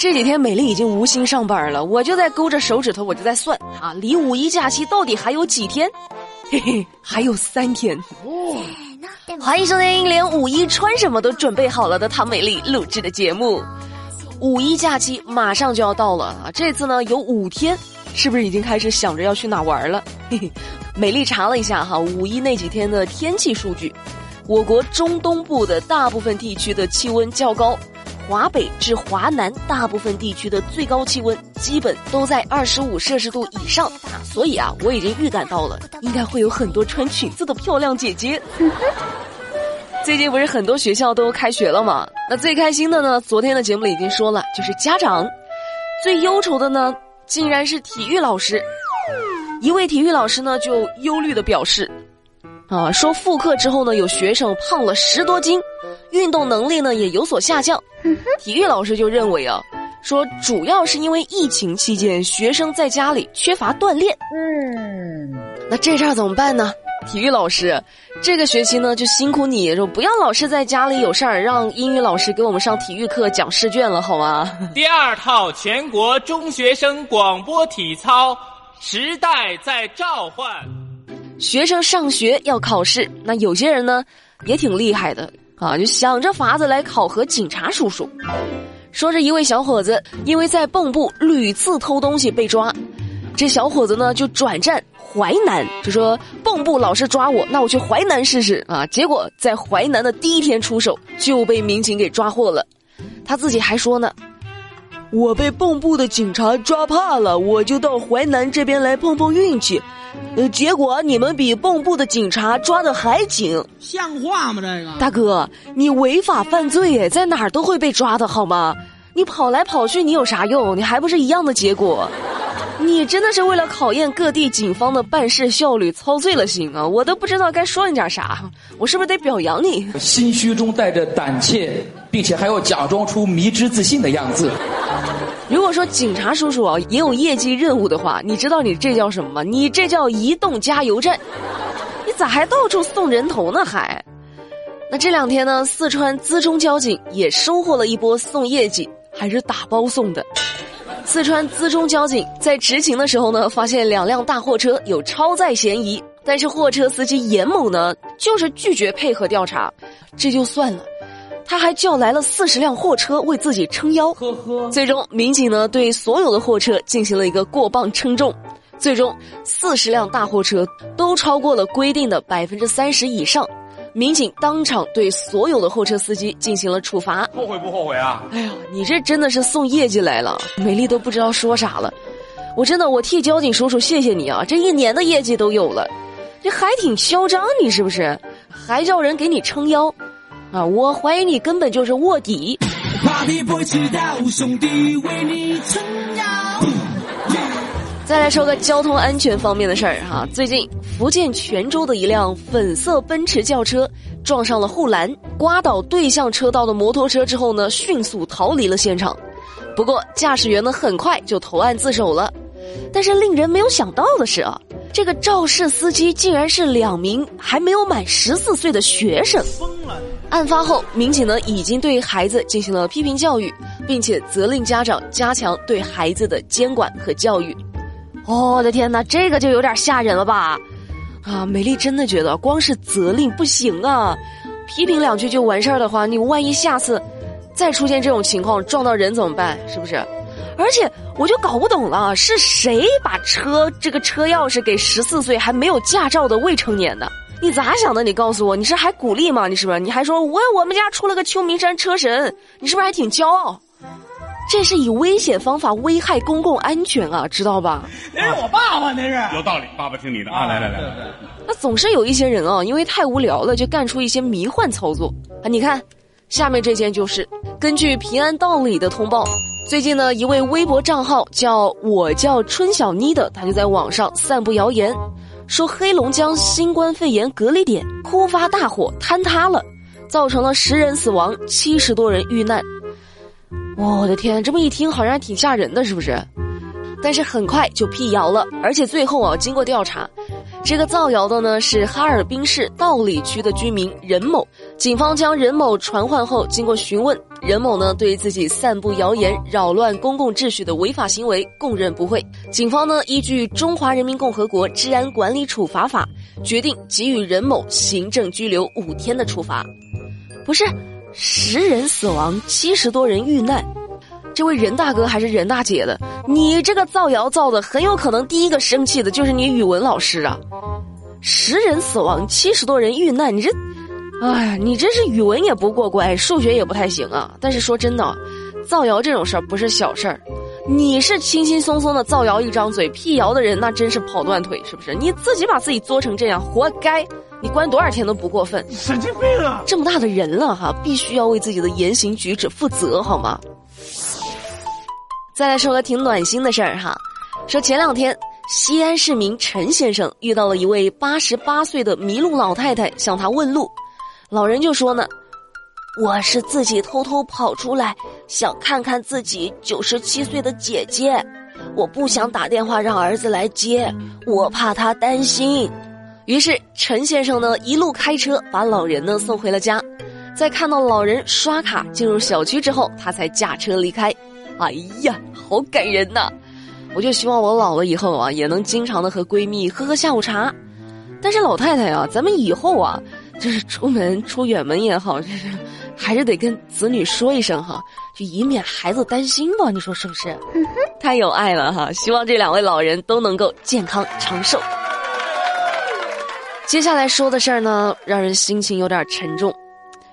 这几天美丽已经无心上班了，我就在勾着手指头，我就在算啊，离五一假期到底还有几天？嘿嘿，还有三天。哦欢迎收听连五一穿什么都准备好了的唐美丽录制的节目。五一假期马上就要到了啊，这次呢有五天，是不是已经开始想着要去哪玩了？嘿嘿，美丽查了一下哈，五一那几天的天气数据，我国中东部的大部分地区的气温较高。华北至华南大部分地区的最高气温基本都在二十五摄氏度以上，所以啊，我已经预感到了，应该会有很多穿裙子的漂亮姐姐。最近不是很多学校都开学了吗？那最开心的呢，昨天的节目里已经说了，就是家长；最忧愁的呢，竟然是体育老师。一位体育老师呢，就忧虑的表示。啊，说复课之后呢，有学生胖了十多斤，运动能力呢也有所下降。体育老师就认为啊，说主要是因为疫情期间学生在家里缺乏锻炼。嗯，那这事儿怎么办呢？体育老师，这个学期呢就辛苦你，说不要老是在家里有事儿，让英语老师给我们上体育课讲试卷了，好吗？第二套全国中学生广播体操，时代在召唤。学生上学要考试，那有些人呢也挺厉害的啊，就想着法子来考核警察叔叔。说是一位小伙子因为在蚌埠屡次偷东西被抓，这小伙子呢就转战淮南，就说蚌埠老是抓我，那我去淮南试试啊。结果在淮南的第一天出手就被民警给抓获了，他自己还说呢。我被蚌埠的警察抓怕了，我就到淮南这边来碰碰运气，呃，结果你们比蚌埠的警察抓的还紧，像话吗？这个大哥，你违法犯罪，在哪儿都会被抓的好吗？你跑来跑去，你有啥用？你还不是一样的结果？你真的是为了考验各地警方的办事效率，操碎了心啊！我都不知道该说你点啥，我是不是得表扬你？心虚中带着胆怯，并且还要假装出迷之自信的样子。如果说警察叔叔啊也有业绩任务的话，你知道你这叫什么吗？你这叫移动加油站。你咋还到处送人头呢？还？那这两天呢，四川资中交警也收获了一波送业绩，还是打包送的。四川资中交警在执勤的时候呢，发现两辆大货车有超载嫌疑，但是货车司机严某呢，就是拒绝配合调查。这就算了，他还叫来了四十辆货车为自己撑腰。呵呵。最终，民警呢对所有的货车进行了一个过磅称重，最终四十辆大货车都超过了规定的百分之三十以上。民警当场对所有的货车司机进行了处罚。后悔不后悔啊？哎呀，你这真的是送业绩来了，美丽都不知道说啥了。我真的，我替交警叔叔谢谢你啊！这一年的业绩都有了，这还挺嚣张，你是不是？还叫人给你撑腰，啊！我怀疑你根本就是卧底。再来说个交通安全方面的事儿哈，最近福建泉州的一辆粉色奔驰轿车撞上了护栏，刮倒对向车道的摩托车之后呢，迅速逃离了现场。不过驾驶员呢很快就投案自首了，但是令人没有想到的是啊，这个肇事司机竟然是两名还没有满十四岁的学生。疯了！案发后，民警呢已经对孩子进行了批评教育，并且责令家长加强对孩子的监管和教育。我的天哪，这个就有点吓人了吧？啊，美丽真的觉得光是责令不行啊，批评两句就完事儿的话，你万一下次再出现这种情况撞到人怎么办？是不是？而且我就搞不懂了，是谁把车这个车钥匙给十四岁还没有驾照的未成年的？你咋想的？你告诉我，你是还鼓励吗？你是不是？你还说我我们家出了个秋名山车神？你是不是还挺骄傲？这是以危险方法危害公共安全啊，知道吧？那是我爸爸，那是有道理。爸爸听你的啊，来来来来。那总是有一些人啊，因为太无聊了，就干出一些迷幻操作啊。你看，下面这件就是根据平安道里的通报，最近呢，一位微博账号叫我叫春小妮的，他就在网上散布谣言，说黑龙江新冠肺炎隔离点突发大火坍塌了，造成了十人死亡，七十多人遇难。我的天，这么一听好像还挺吓人的，是不是？但是很快就辟谣了，而且最后啊，经过调查，这个造谣的呢是哈尔滨市道里区的居民任某。警方将任某传唤后，经过询问，任某呢对自己散布谣言、扰乱公共秩序的违法行为供认不讳。警方呢依据《中华人民共和国治安管理处罚法》，决定给予任某行政拘留五天的处罚。不是，十人死亡，七十多人遇难。这位任大哥还是任大姐的，你这个造谣造的，很有可能第一个生气的就是你语文老师啊！十人死亡，七十多人遇难，你这，哎，你这是语文也不过关，数学也不太行啊！但是说真的，造谣这种事儿不是小事儿，你是轻轻松松的造谣一张嘴，辟谣的人那真是跑断腿，是不是？你自己把自己作成这样，活该！你关多少天都不过分。神经病啊！这么大的人了哈，必须要为自己的言行举止负责，好吗？再来说个挺暖心的事儿哈，说前两天西安市民陈先生遇到了一位八十八岁的迷路老太太，向他问路，老人就说呢：“我是自己偷偷跑出来，想看看自己九十七岁的姐姐，我不想打电话让儿子来接，我怕他担心。”于是陈先生呢一路开车把老人呢送回了家，在看到老人刷卡进入小区之后，他才驾车离开。哎呀，好感人呐！我就希望我老了以后啊，也能经常的和闺蜜喝喝下午茶。但是老太太啊，咱们以后啊，就是出门出远门也好，就是还是得跟子女说一声哈，就以免孩子担心吧。你说是不是？太有爱了哈！希望这两位老人都能够健康长寿。接下来说的事儿呢，让人心情有点沉重。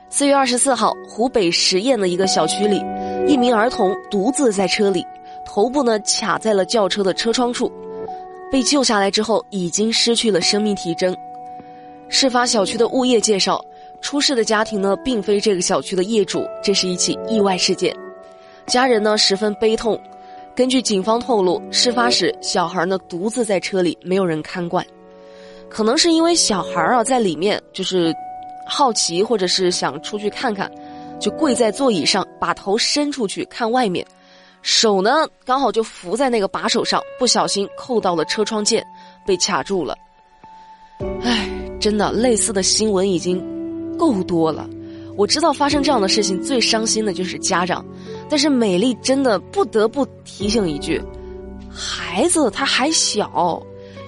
四月二十四号，湖北十堰的一个小区里。一名儿童独自在车里，头部呢卡在了轿车的车窗处，被救下来之后已经失去了生命体征。事发小区的物业介绍，出事的家庭呢并非这个小区的业主，这是一起意外事件。家人呢十分悲痛。根据警方透露，事发时小孩呢独自在车里，没有人看管，可能是因为小孩啊在里面就是好奇，或者是想出去看看。就跪在座椅上，把头伸出去看外面，手呢刚好就扶在那个把手上，不小心扣到了车窗键，被卡住了。唉，真的，类似的新闻已经够多了。我知道发生这样的事情最伤心的就是家长，但是美丽真的不得不提醒一句：孩子他还小，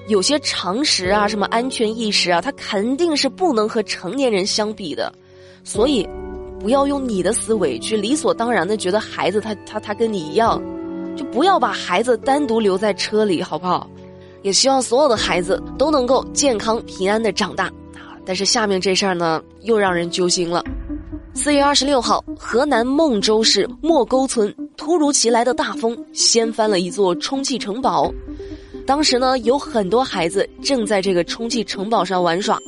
有些常识啊，什么安全意识啊，他肯定是不能和成年人相比的，所以。不要用你的思维去理所当然的觉得孩子他他他跟你一样，就不要把孩子单独留在车里，好不好？也希望所有的孩子都能够健康平安的长大！但是下面这事儿呢，又让人揪心了。四月二十六号，河南孟州市莫沟村突如其来的大风掀翻了一座充气城堡，当时呢，有很多孩子正在这个充气城堡上玩耍，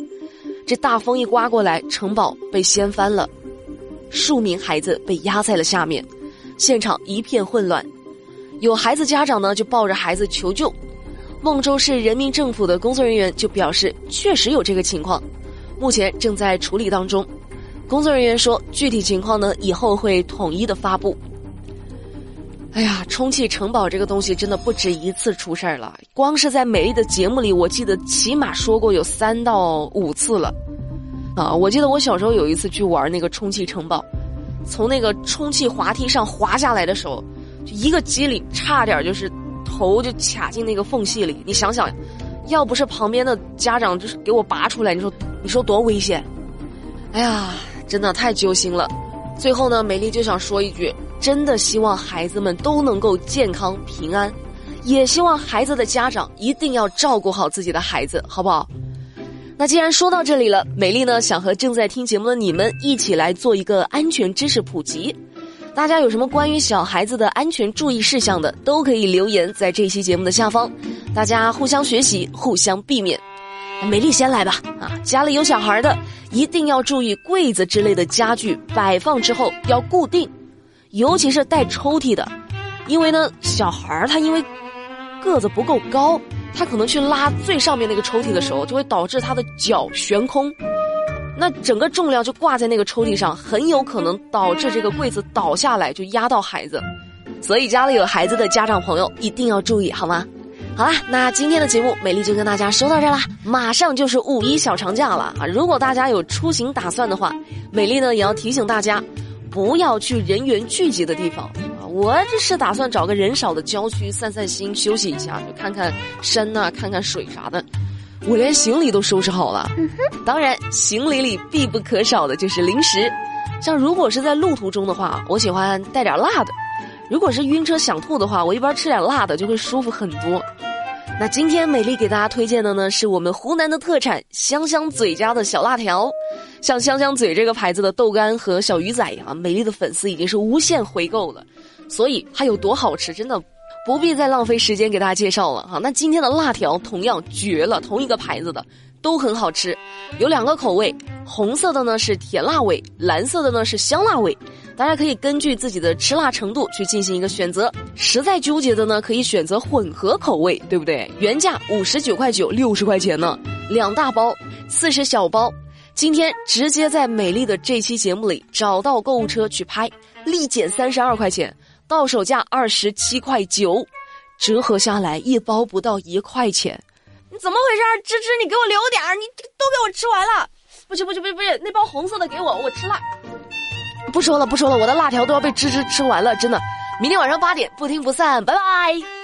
这大风一刮过来，城堡被掀翻了。数名孩子被压在了下面，现场一片混乱。有孩子家长呢就抱着孩子求救，孟州市人民政府的工作人员就表示确实有这个情况，目前正在处理当中。工作人员说，具体情况呢以后会统一的发布。哎呀，充气城堡这个东西真的不止一次出事儿了，光是在美丽的节目里，我记得起码说过有三到五次了。啊，我记得我小时候有一次去玩那个充气城堡，从那个充气滑梯上滑下来的时候，就一个机灵，差点就是头就卡进那个缝隙里。你想想，要不是旁边的家长就是给我拔出来，你说你说多危险？哎呀，真的太揪心了。最后呢，美丽就想说一句：真的希望孩子们都能够健康平安，也希望孩子的家长一定要照顾好自己的孩子，好不好？那既然说到这里了，美丽呢想和正在听节目的你们一起来做一个安全知识普及。大家有什么关于小孩子的安全注意事项的，都可以留言在这期节目的下方，大家互相学习，互相避免。美丽先来吧，啊，家里有小孩的一定要注意柜子之类的家具摆放之后要固定，尤其是带抽屉的，因为呢小孩他因为个子不够高。他可能去拉最上面那个抽屉的时候，就会导致他的脚悬空，那整个重量就挂在那个抽屉上，很有可能导致这个柜子倒下来，就压到孩子。所以家里有孩子的家长朋友一定要注意，好吗？好啦，那今天的节目美丽就跟大家说到这啦。马上就是五一小长假了啊！如果大家有出行打算的话，美丽呢也要提醒大家，不要去人员聚集的地方。我这是打算找个人少的郊区散散心、休息一下，就看看山呐，看看水啥的。我连行李都收拾好了。当然，行李里必不可少的就是零食。像如果是在路途中的话，我喜欢带点辣的。如果是晕车想吐的话，我一般吃点辣的就会舒服很多。那今天美丽给大家推荐的呢，是我们湖南的特产香香嘴家的小辣条。像香香嘴这个牌子的豆干和小鱼仔啊，美丽的粉丝已经是无限回购了。所以它有多好吃，真的不必再浪费时间给大家介绍了哈。那今天的辣条同样绝了，同一个牌子的都很好吃，有两个口味，红色的呢是甜辣味，蓝色的呢是香辣味。大家可以根据自己的吃辣程度去进行一个选择，实在纠结的呢，可以选择混合口味，对不对？原价五十九块九，六十块钱呢，两大包，四十小包。今天直接在美丽的这期节目里找到购物车去拍，立减三十二块钱，到手价二十七块九，折合下来一包不到一块钱。你怎么回事？芝芝，你给我留点儿，你都给我吃完了。不行不行不行不行，那包红色的给我，我吃辣。不说了，不说了，我的辣条都要被芝芝吃完了，真的。明天晚上八点，不听不散，拜拜。